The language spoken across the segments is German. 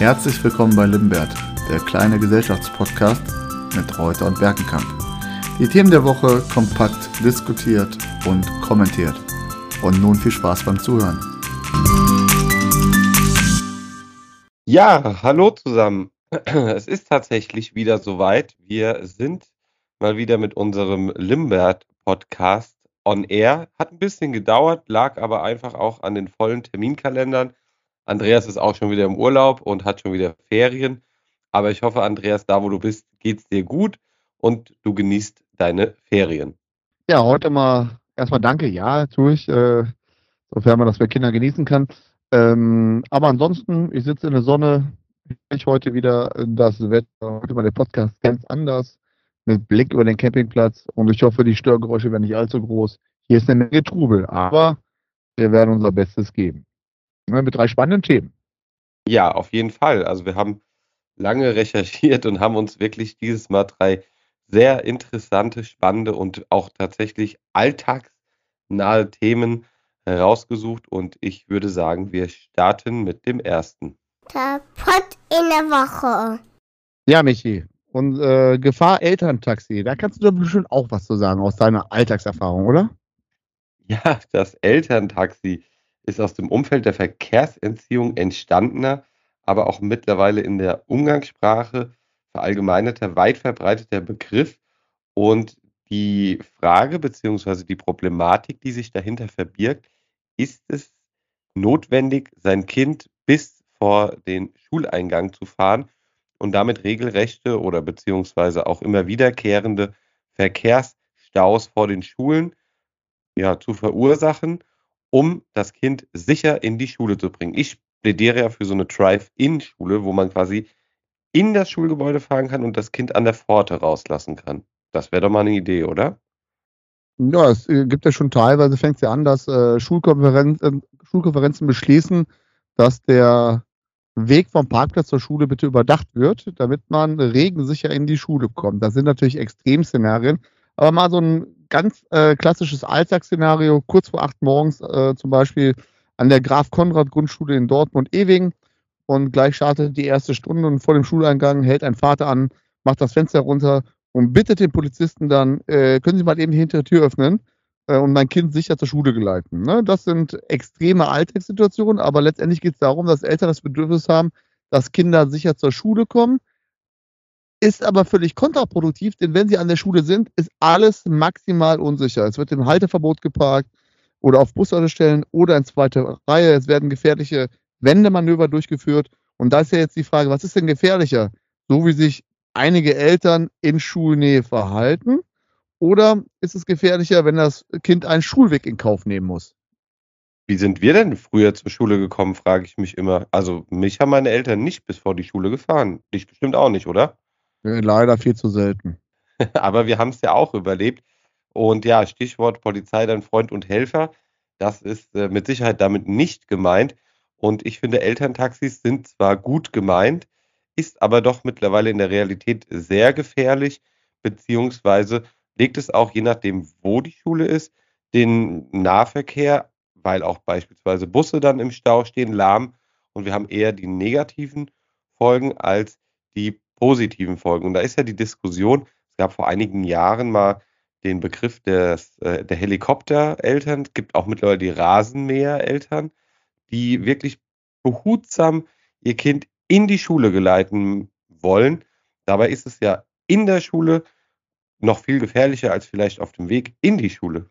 Herzlich willkommen bei Limbert, der kleine Gesellschaftspodcast mit Reuter und Berkenkamp. Die Themen der Woche kompakt diskutiert und kommentiert. Und nun viel Spaß beim Zuhören. Ja, hallo zusammen. Es ist tatsächlich wieder soweit. Wir sind mal wieder mit unserem Limbert-Podcast on air. Hat ein bisschen gedauert, lag aber einfach auch an den vollen Terminkalendern. Andreas ist auch schon wieder im Urlaub und hat schon wieder Ferien. Aber ich hoffe, Andreas, da wo du bist, geht es dir gut und du genießt deine Ferien. Ja, heute mal erstmal danke. Ja, tue ich, äh, sofern man das bei Kindern genießen kann. Ähm, aber ansonsten, ich sitze in der Sonne. Ich heute wieder das Wetter, heute mal den Podcast ganz anders mit Blick über den Campingplatz und ich hoffe, die Störgeräusche werden nicht allzu groß. Hier ist eine Menge Trubel, aber wir werden unser Bestes geben. Mit drei spannenden Themen. Ja, auf jeden Fall. Also wir haben lange recherchiert und haben uns wirklich dieses Mal drei sehr interessante, spannende und auch tatsächlich alltagsnahe Themen herausgesucht und ich würde sagen, wir starten mit dem ersten. Der Pott in der Woche. Ja, Michi. Und äh, Gefahr Elterntaxi, da kannst du doch bestimmt auch was zu sagen aus deiner Alltagserfahrung, oder? Ja, das Elterntaxi ist aus dem Umfeld der Verkehrsentziehung entstandener, aber auch mittlerweile in der Umgangssprache verallgemeinerter, weit verbreiteter Begriff. Und die Frage bzw. die Problematik, die sich dahinter verbirgt, ist es notwendig, sein Kind bis vor den Schuleingang zu fahren und damit regelrechte oder beziehungsweise auch immer wiederkehrende Verkehrsstaus vor den Schulen ja, zu verursachen, um das Kind sicher in die Schule zu bringen. Ich plädiere ja für so eine Drive-In-Schule, wo man quasi in das Schulgebäude fahren kann und das Kind an der Pforte rauslassen kann. Das wäre doch mal eine Idee, oder? Ja, es äh, gibt ja schon teilweise, fängt es ja an, dass äh, Schulkonferenzen, Schulkonferenzen beschließen, dass der Weg vom Parkplatz zur Schule bitte überdacht wird, damit man regensicher in die Schule kommt. Das sind natürlich Extremszenarien, aber mal so ein ganz äh, klassisches Alltagsszenario, kurz vor acht morgens äh, zum Beispiel an der Graf Konrad Grundschule in Dortmund-Ewing und gleich startet die erste Stunde und vor dem Schuleingang hält ein Vater an, macht das Fenster runter und bittet den Polizisten dann, äh, können Sie mal eben die hintere Tür öffnen äh, und mein Kind sicher zur Schule geleiten. Ne? Das sind extreme Alltagssituationen, aber letztendlich geht es darum, dass Eltern das Bedürfnis haben, dass Kinder sicher zur Schule kommen. Ist aber völlig kontraproduktiv, denn wenn sie an der Schule sind, ist alles maximal unsicher. Es wird im Halteverbot geparkt oder auf Bushaltestellen oder in zweiter Reihe. Es werden gefährliche Wendemanöver durchgeführt. Und da ist ja jetzt die Frage, was ist denn gefährlicher? So wie sich einige Eltern in Schulnähe verhalten? Oder ist es gefährlicher, wenn das Kind einen Schulweg in Kauf nehmen muss? Wie sind wir denn früher zur Schule gekommen, frage ich mich immer. Also mich haben meine Eltern nicht bis vor die Schule gefahren. Dich bestimmt auch nicht, oder? Leider viel zu selten. Aber wir haben es ja auch überlebt. Und ja, Stichwort Polizei, dein Freund und Helfer. Das ist äh, mit Sicherheit damit nicht gemeint. Und ich finde, Elterntaxis sind zwar gut gemeint, ist aber doch mittlerweile in der Realität sehr gefährlich, beziehungsweise legt es auch, je nachdem, wo die Schule ist, den Nahverkehr, weil auch beispielsweise Busse dann im Stau stehen, lahm. Und wir haben eher die negativen Folgen als die positiven Folgen. Und da ist ja die Diskussion, es gab vor einigen Jahren mal den Begriff des, äh, der Helikoptereltern, es gibt auch mittlerweile die Rasenmähereltern, die wirklich behutsam ihr Kind in die Schule geleiten wollen. Dabei ist es ja in der Schule noch viel gefährlicher als vielleicht auf dem Weg in die Schule.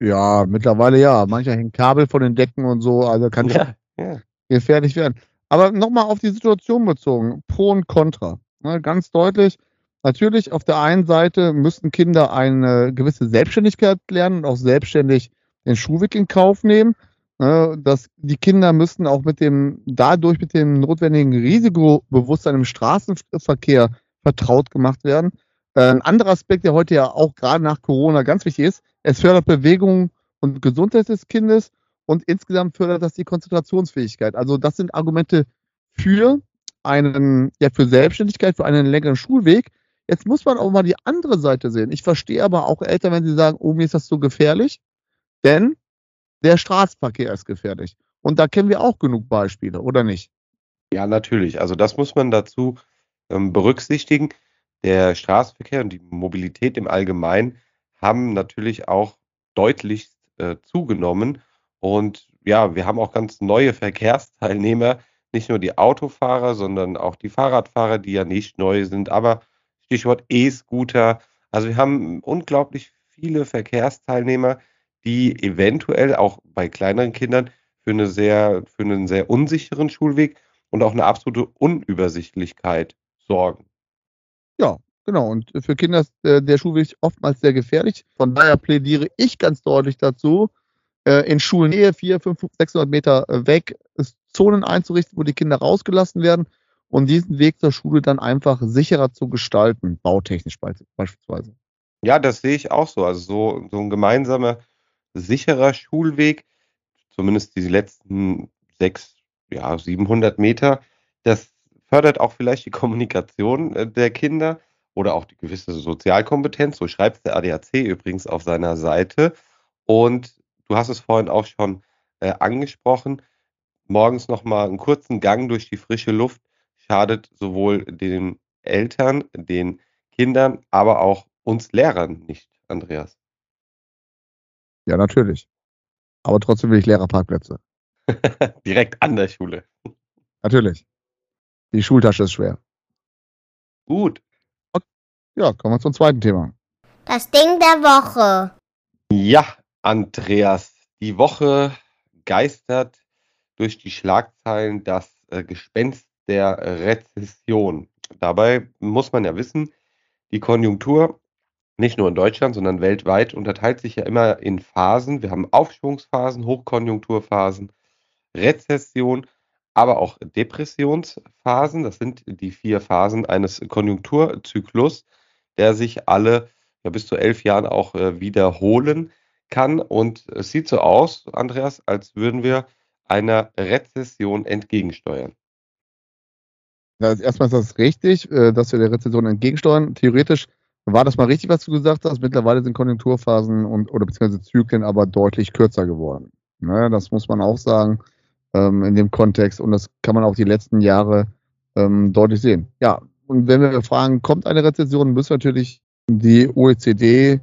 Ja, mittlerweile ja. Mancher hängt Kabel von den Decken und so, also kann ja, ja. gefährlich werden. Aber nochmal auf die Situation bezogen, Pro und Contra. Ne, ganz deutlich, natürlich auf der einen Seite müssten Kinder eine gewisse Selbstständigkeit lernen und auch selbstständig den Schulweg in Kauf nehmen. Ne, dass die Kinder müssten auch mit dem, dadurch mit dem notwendigen Risikobewusstsein im Straßenverkehr vertraut gemacht werden. Äh, ein anderer Aspekt, der heute ja auch gerade nach Corona ganz wichtig ist, es fördert Bewegung und Gesundheit des Kindes und insgesamt fördert das die Konzentrationsfähigkeit. Also das sind Argumente für einen, ja, für Selbstständigkeit, für einen längeren Schulweg. Jetzt muss man auch mal die andere Seite sehen. Ich verstehe aber auch Eltern, wenn sie sagen, oh, mir ist das so gefährlich, denn der Straßenverkehr ist gefährlich. Und da kennen wir auch genug Beispiele, oder nicht? Ja, natürlich. Also das muss man dazu ähm, berücksichtigen. Der Straßenverkehr und die Mobilität im Allgemeinen haben natürlich auch deutlich äh, zugenommen. Und ja, wir haben auch ganz neue Verkehrsteilnehmer, nicht nur die Autofahrer, sondern auch die Fahrradfahrer, die ja nicht neu sind. Aber Stichwort E-Scooter. Also wir haben unglaublich viele Verkehrsteilnehmer, die eventuell auch bei kleineren Kindern für, eine sehr, für einen sehr unsicheren Schulweg und auch eine absolute Unübersichtlichkeit sorgen. Ja, genau. Und für Kinder ist äh, der Schulweg oftmals sehr gefährlich. Von daher plädiere ich ganz deutlich dazu, äh, in Schulnähe 400, 500, 600 Meter äh, weg Zonen einzurichten, wo die Kinder rausgelassen werden und diesen Weg zur Schule dann einfach sicherer zu gestalten, bautechnisch beispielsweise. Ja, das sehe ich auch so. Also so, so ein gemeinsamer, sicherer Schulweg, zumindest die letzten sechs, ja, 700 Meter, das fördert auch vielleicht die Kommunikation äh, der Kinder oder auch die gewisse Sozialkompetenz. So schreibt der ADAC übrigens auf seiner Seite. Und du hast es vorhin auch schon äh, angesprochen, morgens nochmal einen kurzen Gang durch die frische Luft schadet sowohl den Eltern, den Kindern, aber auch uns Lehrern nicht, Andreas. Ja, natürlich. Aber trotzdem will ich Lehrerparkplätze. Direkt an der Schule. Natürlich. Die Schultasche ist schwer. Gut. Ja, kommen wir zum zweiten Thema. Das Ding der Woche. Ja, Andreas, die Woche geistert durch die Schlagzeilen das äh, Gespenst der Rezession. Dabei muss man ja wissen, die Konjunktur nicht nur in Deutschland, sondern weltweit unterteilt sich ja immer in Phasen. Wir haben Aufschwungsphasen, Hochkonjunkturphasen, Rezession, aber auch Depressionsphasen. Das sind die vier Phasen eines Konjunkturzyklus, der sich alle ja, bis zu elf Jahren auch äh, wiederholen kann. Und es sieht so aus, Andreas, als würden wir einer Rezession entgegensteuern. Ja, also erstmal ist das richtig, äh, dass wir der Rezession entgegensteuern. Theoretisch war das mal richtig, was du gesagt hast. Mittlerweile sind Konjunkturphasen und oder beziehungsweise Zyklen aber deutlich kürzer geworden. Ne, das muss man auch sagen ähm, in dem Kontext und das kann man auch die letzten Jahre ähm, deutlich sehen. Ja, und wenn wir fragen, kommt eine Rezession, müssen natürlich die OECD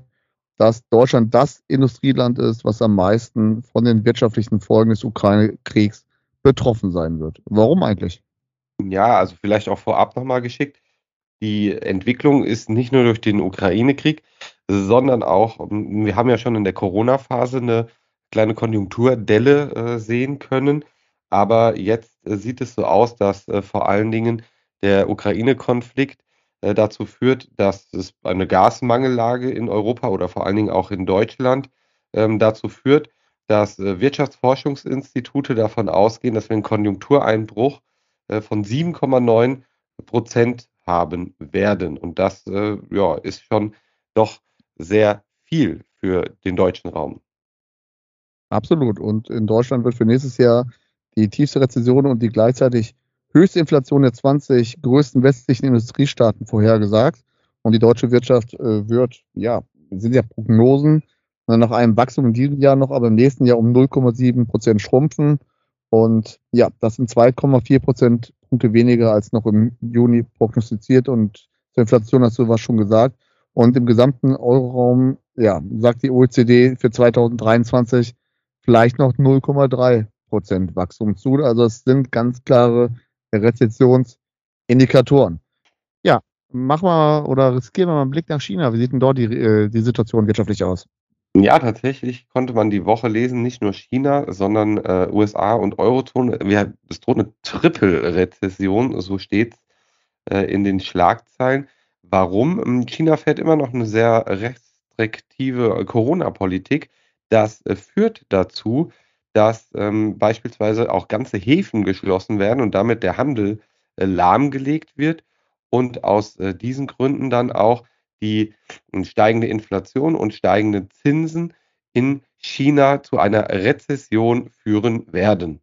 dass Deutschland das Industrieland ist, was am meisten von den wirtschaftlichen Folgen des Ukraine-Kriegs betroffen sein wird. Warum eigentlich? Ja, also vielleicht auch vorab nochmal geschickt. Die Entwicklung ist nicht nur durch den Ukraine-Krieg, sondern auch, wir haben ja schon in der Corona-Phase eine kleine Konjunkturdelle äh, sehen können. Aber jetzt äh, sieht es so aus, dass äh, vor allen Dingen der Ukraine-Konflikt dazu führt, dass es eine Gasmangellage in Europa oder vor allen Dingen auch in Deutschland ähm, dazu führt, dass äh, Wirtschaftsforschungsinstitute davon ausgehen, dass wir einen Konjunktureinbruch äh, von 7,9 Prozent haben werden. Und das äh, ja, ist schon doch sehr viel für den deutschen Raum. Absolut. Und in Deutschland wird für nächstes Jahr die tiefste Rezession und die gleichzeitig höchste Inflation der 20 größten westlichen Industriestaaten vorhergesagt. Und die deutsche Wirtschaft äh, wird, ja, sind ja Prognosen, nach einem Wachstum in diesem Jahr noch, aber im nächsten Jahr um 0,7 Prozent schrumpfen. Und ja, das sind 2,4 Prozent Punkte weniger als noch im Juni prognostiziert. Und zur Inflation hast du was schon gesagt. Und im gesamten Euroraum, ja, sagt die OECD für 2023 vielleicht noch 0,3 Prozent Wachstum zu. Also es sind ganz klare Rezessionsindikatoren. Ja, machen wir oder riskieren wir mal einen Blick nach China. Wie sieht denn dort die, äh, die Situation wirtschaftlich aus? Ja, tatsächlich konnte man die Woche lesen, nicht nur China, sondern äh, USA und Eurozone. Wir, es droht eine Triple-Rezession, so steht es äh, in den Schlagzeilen. Warum? China fährt immer noch eine sehr restriktive Corona-Politik. Das äh, führt dazu, dass ähm, beispielsweise auch ganze Häfen geschlossen werden und damit der Handel äh, lahmgelegt wird und aus äh, diesen Gründen dann auch die äh, steigende Inflation und steigende Zinsen in China zu einer Rezession führen werden.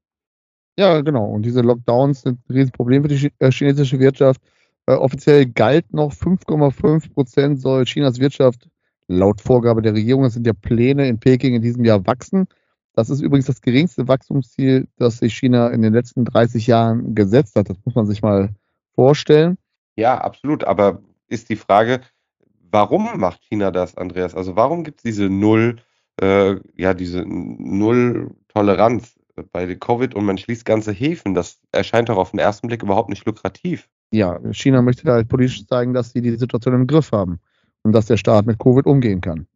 Ja, genau. Und diese Lockdowns sind ein Riesenproblem für die äh, chinesische Wirtschaft. Äh, offiziell galt noch 5,5 Prozent soll Chinas Wirtschaft laut Vorgabe der Regierung, das sind ja Pläne in Peking in diesem Jahr wachsen. Das ist übrigens das geringste Wachstumsziel, das sich China in den letzten 30 Jahren gesetzt hat. Das muss man sich mal vorstellen. Ja, absolut. Aber ist die Frage, warum macht China das, Andreas? Also warum gibt es diese Null, äh, ja, diese Null-Toleranz bei Covid und man schließt ganze Häfen? Das erscheint doch auf den ersten Blick überhaupt nicht lukrativ. Ja, China möchte halt politisch zeigen, dass sie die Situation im Griff haben und dass der Staat mit Covid umgehen kann.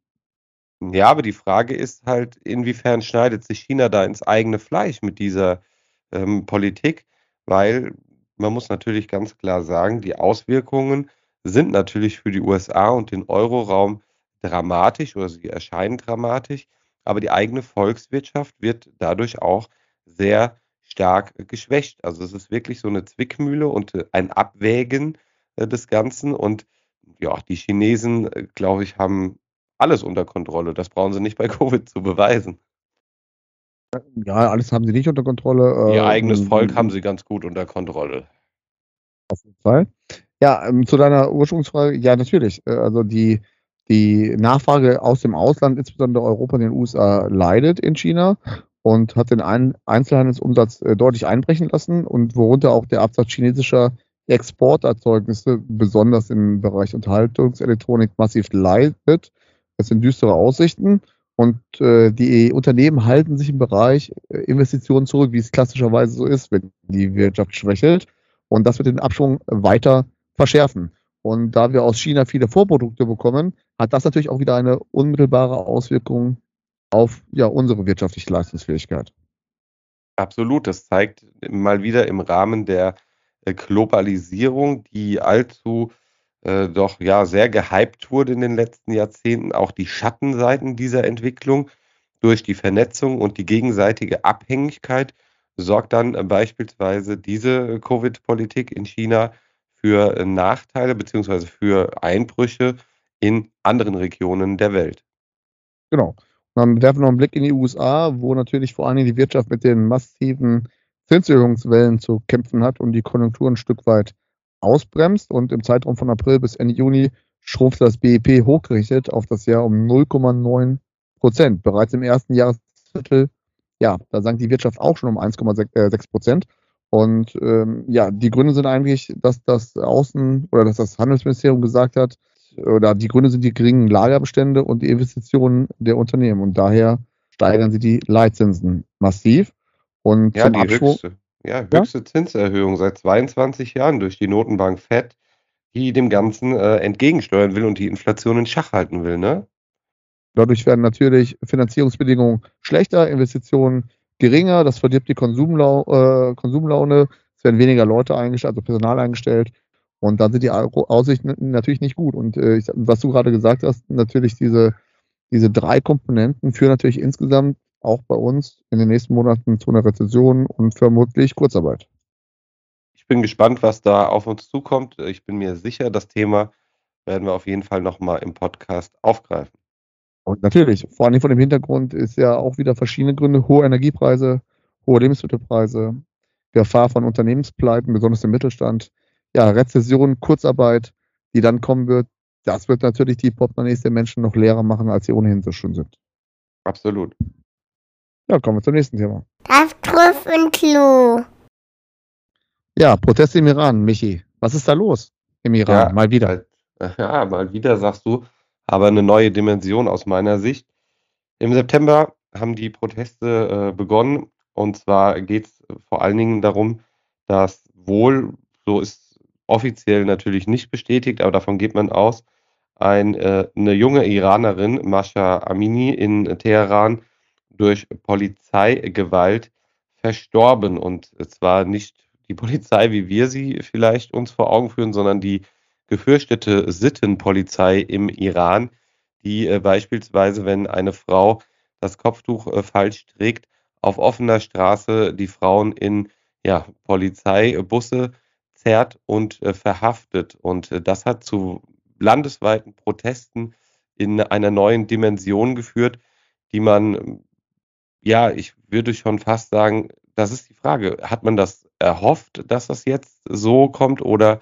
Ja, aber die Frage ist halt, inwiefern schneidet sich China da ins eigene Fleisch mit dieser ähm, Politik? Weil man muss natürlich ganz klar sagen, die Auswirkungen sind natürlich für die USA und den Euroraum dramatisch oder sie erscheinen dramatisch, aber die eigene Volkswirtschaft wird dadurch auch sehr stark geschwächt. Also es ist wirklich so eine Zwickmühle und äh, ein Abwägen äh, des Ganzen und ja, die Chinesen, äh, glaube ich, haben alles unter Kontrolle. Das brauchen sie nicht bei Covid zu beweisen. Ja, alles haben sie nicht unter Kontrolle. Ihr eigenes ähm, Volk haben sie ganz gut unter Kontrolle. Auf jeden Fall. Ja, ähm, zu deiner Ursprungsfrage, ja, natürlich. Äh, also die, die Nachfrage aus dem Ausland, insbesondere Europa und den USA, leidet in China und hat den Ein Einzelhandelsumsatz äh, deutlich einbrechen lassen und worunter auch der Absatz chinesischer Exporterzeugnisse, besonders im Bereich Unterhaltungselektronik, massiv leidet. Das sind düstere Aussichten. Und äh, die Unternehmen halten sich im Bereich äh, Investitionen zurück, wie es klassischerweise so ist, wenn die Wirtschaft schwächelt. Und das wird den Abschwung weiter verschärfen. Und da wir aus China viele Vorprodukte bekommen, hat das natürlich auch wieder eine unmittelbare Auswirkung auf ja, unsere wirtschaftliche Leistungsfähigkeit. Absolut. Das zeigt mal wieder im Rahmen der äh, Globalisierung, die allzu äh, doch ja sehr gehypt wurde in den letzten Jahrzehnten, auch die Schattenseiten dieser Entwicklung durch die Vernetzung und die gegenseitige Abhängigkeit sorgt dann äh, beispielsweise diese Covid-Politik in China für äh, Nachteile bzw. für Einbrüche in anderen Regionen der Welt. Genau. dann werfen wir noch einen Blick in die USA, wo natürlich vor allem die Wirtschaft mit den massiven Zinserhöhungswellen zu kämpfen hat und die Konjunktur ein Stück weit ausbremst und im Zeitraum von April bis Ende Juni schrumpft das BIP hochgerichtet auf das Jahr um 0,9 Prozent. Bereits im ersten Jahresviertel, ja, da sank die Wirtschaft auch schon um 1,6 äh, Prozent. Und ähm, ja, die Gründe sind eigentlich, dass das Außen- oder dass das Handelsministerium gesagt hat, oder die Gründe sind die geringen Lagerbestände und die Investitionen der Unternehmen. Und daher steigern sie die Leitzinsen massiv. Und ja, die Abschwung, höchste. Ja, höchste ja? Zinserhöhung seit 22 Jahren durch die Notenbank Fed, die dem Ganzen äh, entgegensteuern will und die Inflation in Schach halten will, ne? Dadurch werden natürlich Finanzierungsbedingungen schlechter, Investitionen geringer, das verdirbt die Konsumlau äh, Konsumlaune, es werden weniger Leute eingestellt, also Personal eingestellt und dann sind die Aussichten natürlich nicht gut. Und äh, was du gerade gesagt hast, natürlich diese, diese drei Komponenten führen natürlich insgesamt auch bei uns in den nächsten Monaten zu einer Rezession und vermutlich Kurzarbeit. Ich bin gespannt, was da auf uns zukommt. Ich bin mir sicher, das Thema werden wir auf jeden Fall nochmal im Podcast aufgreifen. Und natürlich, vor allem vor dem Hintergrund ist ja auch wieder verschiedene Gründe, hohe Energiepreise, hohe Lebensmittelpreise, Gefahr von Unternehmenspleiten, besonders im Mittelstand, ja, Rezession, Kurzarbeit, die dann kommen wird. Das wird natürlich die Portemonnaies der Menschen noch leerer machen, als sie ohnehin so schon sind. Absolut. Ja, kommen wir zum nächsten Thema. Das Trüffelklo. Ja, Proteste im Iran, Michi. Was ist da los im Iran? Ja, mal wieder. Ja, mal wieder sagst du, aber eine neue Dimension aus meiner Sicht. Im September haben die Proteste äh, begonnen und zwar geht es vor allen Dingen darum, dass wohl, so ist offiziell natürlich nicht bestätigt, aber davon geht man aus, ein, äh, eine junge Iranerin, Masha Amini in Teheran, durch Polizeigewalt verstorben. Und zwar nicht die Polizei, wie wir sie vielleicht uns vor Augen führen, sondern die gefürchtete Sittenpolizei im Iran, die äh, beispielsweise, wenn eine Frau das Kopftuch äh, falsch trägt, auf offener Straße die Frauen in ja, Polizeibusse zerrt und äh, verhaftet. Und das hat zu landesweiten Protesten in einer neuen Dimension geführt, die man ja, ich würde schon fast sagen, das ist die Frage. Hat man das erhofft, dass das jetzt so kommt oder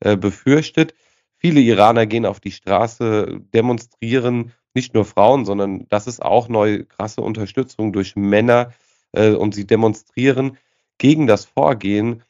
äh, befürchtet? Viele Iraner gehen auf die Straße, demonstrieren nicht nur Frauen, sondern das ist auch neue krasse Unterstützung durch Männer äh, und sie demonstrieren gegen das Vorgehen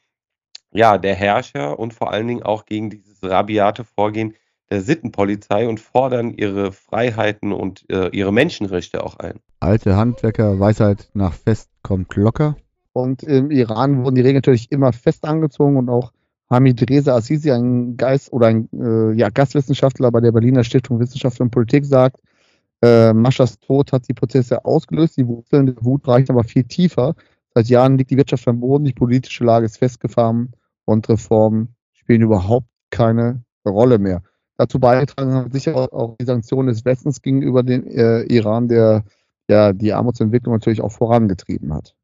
ja, der Herrscher und vor allen Dingen auch gegen dieses rabiate Vorgehen der Sittenpolizei und fordern ihre Freiheiten und äh, ihre Menschenrechte auch ein. Alte Handwerker, Weisheit nach Fest kommt locker. Und im Iran wurden die Regeln natürlich immer fest angezogen und auch Hamid Reza Azizi, ein Geist oder ein äh, ja, Gastwissenschaftler bei der Berliner Stiftung Wissenschaft und Politik, sagt, äh, Maschas Tod hat die Prozesse ausgelöst, die Wurzeln der Wut reichen aber viel tiefer. Seit Jahren liegt die Wirtschaft am Boden, die politische Lage ist festgefahren und Reformen spielen überhaupt keine Rolle mehr. Dazu beigetragen haben sicher auch die Sanktionen des Westens gegenüber dem äh, Iran, der ja die Armutsentwicklung natürlich auch vorangetrieben hat.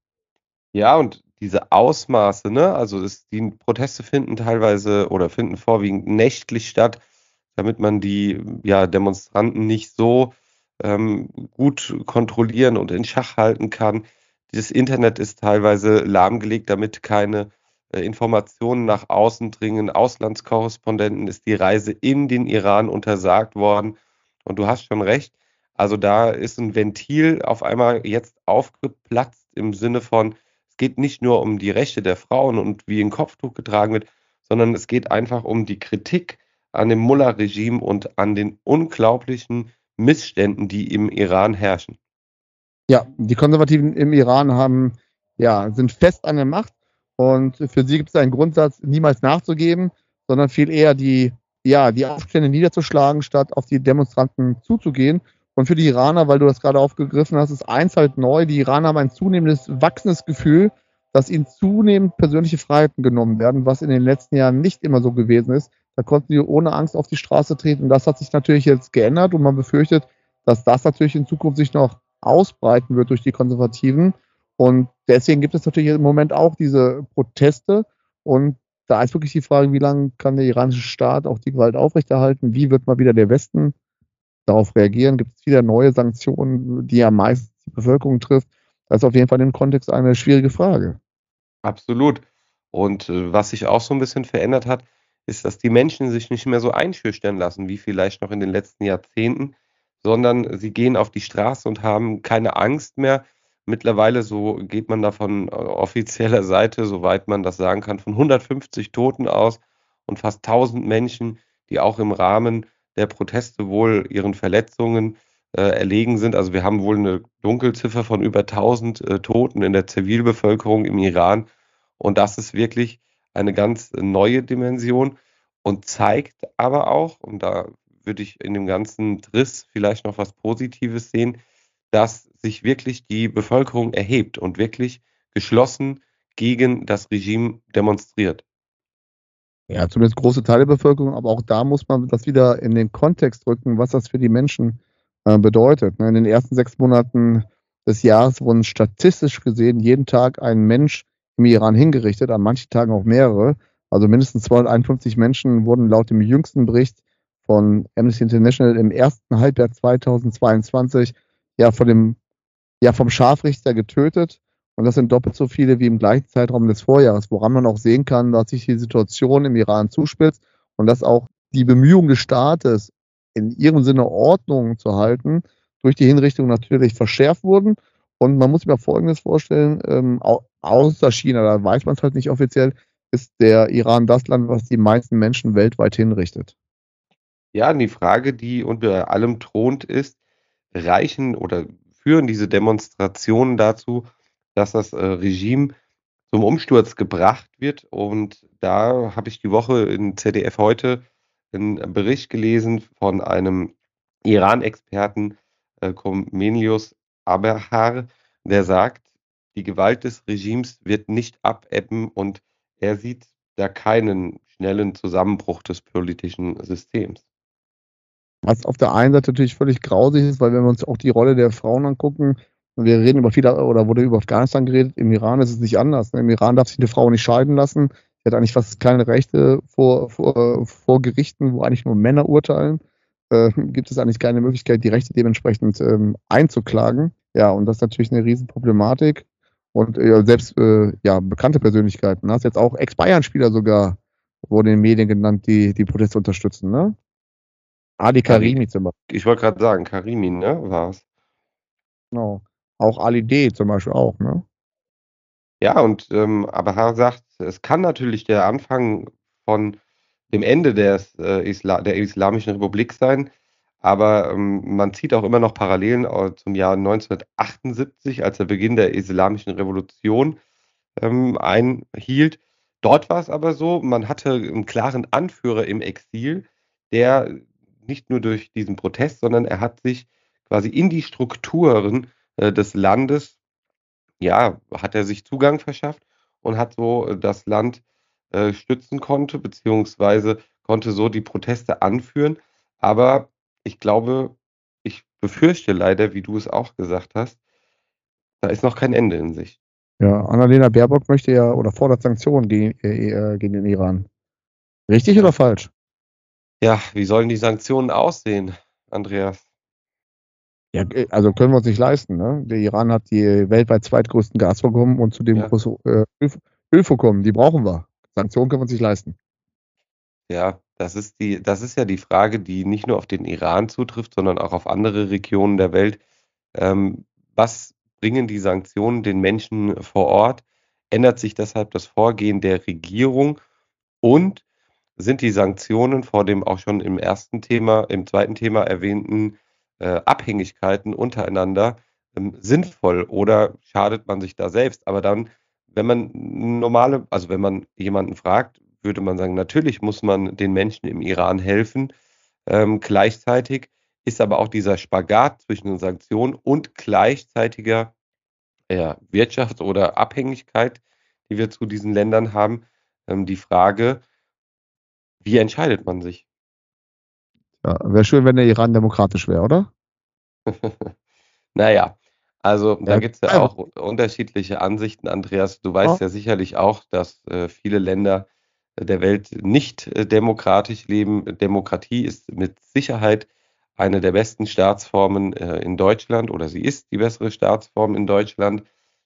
Ja, und diese Ausmaße, ne, also es, die Proteste finden teilweise oder finden vorwiegend nächtlich statt, damit man die ja, Demonstranten nicht so ähm, gut kontrollieren und in Schach halten kann. Das Internet ist teilweise lahmgelegt, damit keine äh, Informationen nach außen dringen. Auslandskorrespondenten ist die Reise in den Iran untersagt worden. Und du hast schon recht. Also da ist ein Ventil auf einmal jetzt aufgeplatzt im Sinne von, es geht nicht nur um die Rechte der Frauen und wie ein Kopftuch getragen wird, sondern es geht einfach um die Kritik an dem Mullah-Regime und an den unglaublichen Missständen, die im Iran herrschen. Ja, die Konservativen im Iran haben, ja, sind fest an der Macht und für sie gibt es einen Grundsatz, niemals nachzugeben, sondern viel eher die, ja, die Aufstände niederzuschlagen, statt auf die Demonstranten zuzugehen. Und für die Iraner, weil du das gerade aufgegriffen hast, ist eins halt neu. Die Iraner haben ein zunehmendes, wachsendes Gefühl, dass ihnen zunehmend persönliche Freiheiten genommen werden, was in den letzten Jahren nicht immer so gewesen ist. Da konnten sie ohne Angst auf die Straße treten. Das hat sich natürlich jetzt geändert und man befürchtet, dass das natürlich in Zukunft sich noch ausbreiten wird durch die Konservativen. Und deswegen gibt es natürlich im Moment auch diese Proteste. Und da ist wirklich die Frage, wie lange kann der iranische Staat auch die Gewalt aufrechterhalten? Wie wird mal wieder der Westen darauf reagieren? Gibt es wieder neue Sanktionen, die am meisten die Bevölkerung trifft? Das ist auf jeden Fall im Kontext eine schwierige Frage. Absolut. Und äh, was sich auch so ein bisschen verändert hat, ist, dass die Menschen sich nicht mehr so einschüchtern lassen, wie vielleicht noch in den letzten Jahrzehnten, sondern sie gehen auf die Straße und haben keine Angst mehr, Mittlerweile, so geht man da von äh, offizieller Seite, soweit man das sagen kann, von 150 Toten aus und fast 1000 Menschen, die auch im Rahmen der Proteste wohl ihren Verletzungen äh, erlegen sind. Also wir haben wohl eine Dunkelziffer von über 1000 äh, Toten in der Zivilbevölkerung im Iran. Und das ist wirklich eine ganz neue Dimension und zeigt aber auch, und da würde ich in dem ganzen Driss vielleicht noch was Positives sehen, dass sich wirklich die Bevölkerung erhebt und wirklich geschlossen gegen das Regime demonstriert. Ja, zumindest große Teile der Bevölkerung, aber auch da muss man das wieder in den Kontext rücken, was das für die Menschen äh, bedeutet. Ne? In den ersten sechs Monaten des Jahres wurden statistisch gesehen jeden Tag ein Mensch im Iran hingerichtet, an manchen Tagen auch mehrere. Also mindestens 251 Menschen wurden laut dem jüngsten Bericht von Amnesty International im ersten Halbjahr 2022 ja von dem ja vom Scharfrichter getötet. Und das sind doppelt so viele wie im gleichen Zeitraum des Vorjahres, woran man auch sehen kann, dass sich die Situation im Iran zuspitzt und dass auch die Bemühungen des Staates, in ihrem Sinne Ordnung zu halten, durch die Hinrichtung natürlich verschärft wurden. Und man muss sich mal Folgendes vorstellen, ähm, außer China, da weiß man es halt nicht offiziell, ist der Iran das Land, was die meisten Menschen weltweit hinrichtet. Ja, die Frage, die unter allem thront, ist, reichen oder führen diese Demonstrationen dazu, dass das äh, Regime zum Umsturz gebracht wird. Und da habe ich die Woche in ZDF heute einen Bericht gelesen von einem Iran-Experten, äh, Komenius Aberhar, der sagt, die Gewalt des Regimes wird nicht abebben und er sieht da keinen schnellen Zusammenbruch des politischen Systems. Was auf der einen Seite natürlich völlig grausig ist, weil wenn wir uns auch die Rolle der Frauen angucken, wir reden über viele, oder wurde über Afghanistan geredet, im Iran ist es nicht anders. Im Iran darf sich eine Frau nicht scheiden lassen. Sie hat eigentlich fast keine Rechte vor, vor, vor Gerichten, wo eigentlich nur Männer urteilen. Äh, gibt es eigentlich keine Möglichkeit, die Rechte dementsprechend ähm, einzuklagen. Ja, und das ist natürlich eine Riesenproblematik. Und äh, selbst äh, ja, bekannte Persönlichkeiten, hast jetzt auch Ex-Bayern-Spieler sogar, wurden in den Medien genannt, die die Proteste unterstützen. Ne? Ali Karimi zum Beispiel. Ich wollte gerade sagen, Karimi, ne, war's. Genau. Auch Ali D zum Beispiel auch, ne? Ja, und ähm, aber er sagt, es kann natürlich der Anfang von dem Ende des, äh, Isla der Islamischen Republik sein, aber ähm, man zieht auch immer noch Parallelen äh, zum Jahr 1978, als der Beginn der Islamischen Revolution ähm, einhielt. Dort war es aber so, man hatte einen klaren Anführer im Exil, der nicht nur durch diesen Protest, sondern er hat sich quasi in die Strukturen äh, des Landes, ja, hat er sich Zugang verschafft und hat so äh, das Land äh, stützen konnte, beziehungsweise konnte so die Proteste anführen. Aber ich glaube, ich befürchte leider, wie du es auch gesagt hast, da ist noch kein Ende in sich. Ja, Annalena Baerbock möchte ja oder fordert Sanktionen gegen, äh, gegen den Iran. Richtig oder falsch? Ja, wie sollen die Sanktionen aussehen, Andreas? Ja, äh, also können wir uns nicht leisten. Ne? Der Iran hat die weltweit zweitgrößten Gasvorkommen und zudem ja. große äh, Ölvorkommen. Die brauchen wir. Sanktionen können wir uns nicht leisten. Ja, das ist die, das ist ja die Frage, die nicht nur auf den Iran zutrifft, sondern auch auf andere Regionen der Welt. Ähm, was bringen die Sanktionen den Menschen vor Ort? Ändert sich deshalb das Vorgehen der Regierung? Und sind die Sanktionen vor dem auch schon im ersten Thema, im zweiten Thema erwähnten äh, Abhängigkeiten untereinander ähm, sinnvoll oder schadet man sich da selbst? Aber dann, wenn man normale, also wenn man jemanden fragt, würde man sagen, natürlich muss man den Menschen im Iran helfen. Ähm, gleichzeitig ist aber auch dieser Spagat zwischen den Sanktionen und gleichzeitiger ja, Wirtschaft oder Abhängigkeit, die wir zu diesen Ländern haben, ähm, die Frage, wie entscheidet man sich? Ja, wäre schön, wenn der Iran demokratisch wäre, oder? naja, also da gibt es ja auch unterschiedliche Ansichten, Andreas. Du weißt ja, ja sicherlich auch, dass äh, viele Länder der Welt nicht äh, demokratisch leben. Demokratie ist mit Sicherheit eine der besten Staatsformen äh, in Deutschland oder sie ist die bessere Staatsform in Deutschland.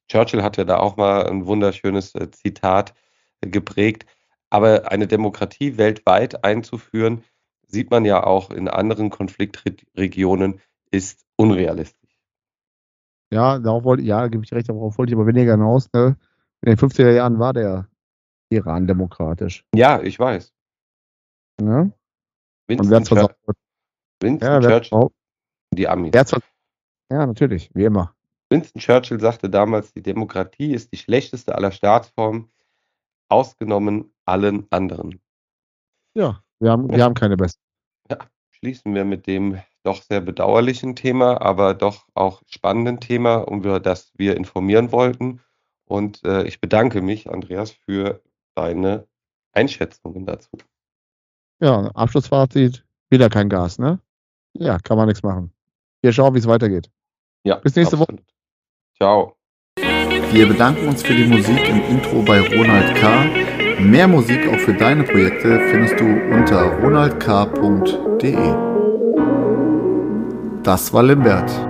Churchill hatte da auch mal ein wunderschönes äh, Zitat geprägt. Aber eine Demokratie weltweit einzuführen, sieht man ja auch in anderen Konfliktregionen, ist unrealistisch. Ja, darauf wollte, ja, gebe ich recht, darauf wollte ich aber weniger hinaus. Ne? In den 50er Jahren war der Iran demokratisch. Ja, ich weiß. Ne? Winston, Churchill, Winston ja, Churchill, die Amis. Ja, natürlich, wie immer. Winston Churchill sagte damals, die Demokratie ist die schlechteste aller Staatsformen, ausgenommen allen anderen. Ja, wir haben, wir haben keine besten. Ja, schließen wir mit dem doch sehr bedauerlichen Thema, aber doch auch spannenden Thema, über das wir informieren wollten. Und äh, ich bedanke mich, Andreas, für deine Einschätzungen dazu. Ja, Abschlussfazit, wieder kein Gas, ne? Ja, kann man nichts machen. Wir schauen, wie es weitergeht. Ja. Bis nächste absolut. Woche. Ciao. Wir bedanken uns für die Musik im Intro bei Ronald K. Mehr Musik auch für deine Projekte findest du unter ronaldk.de. Das war Limbert.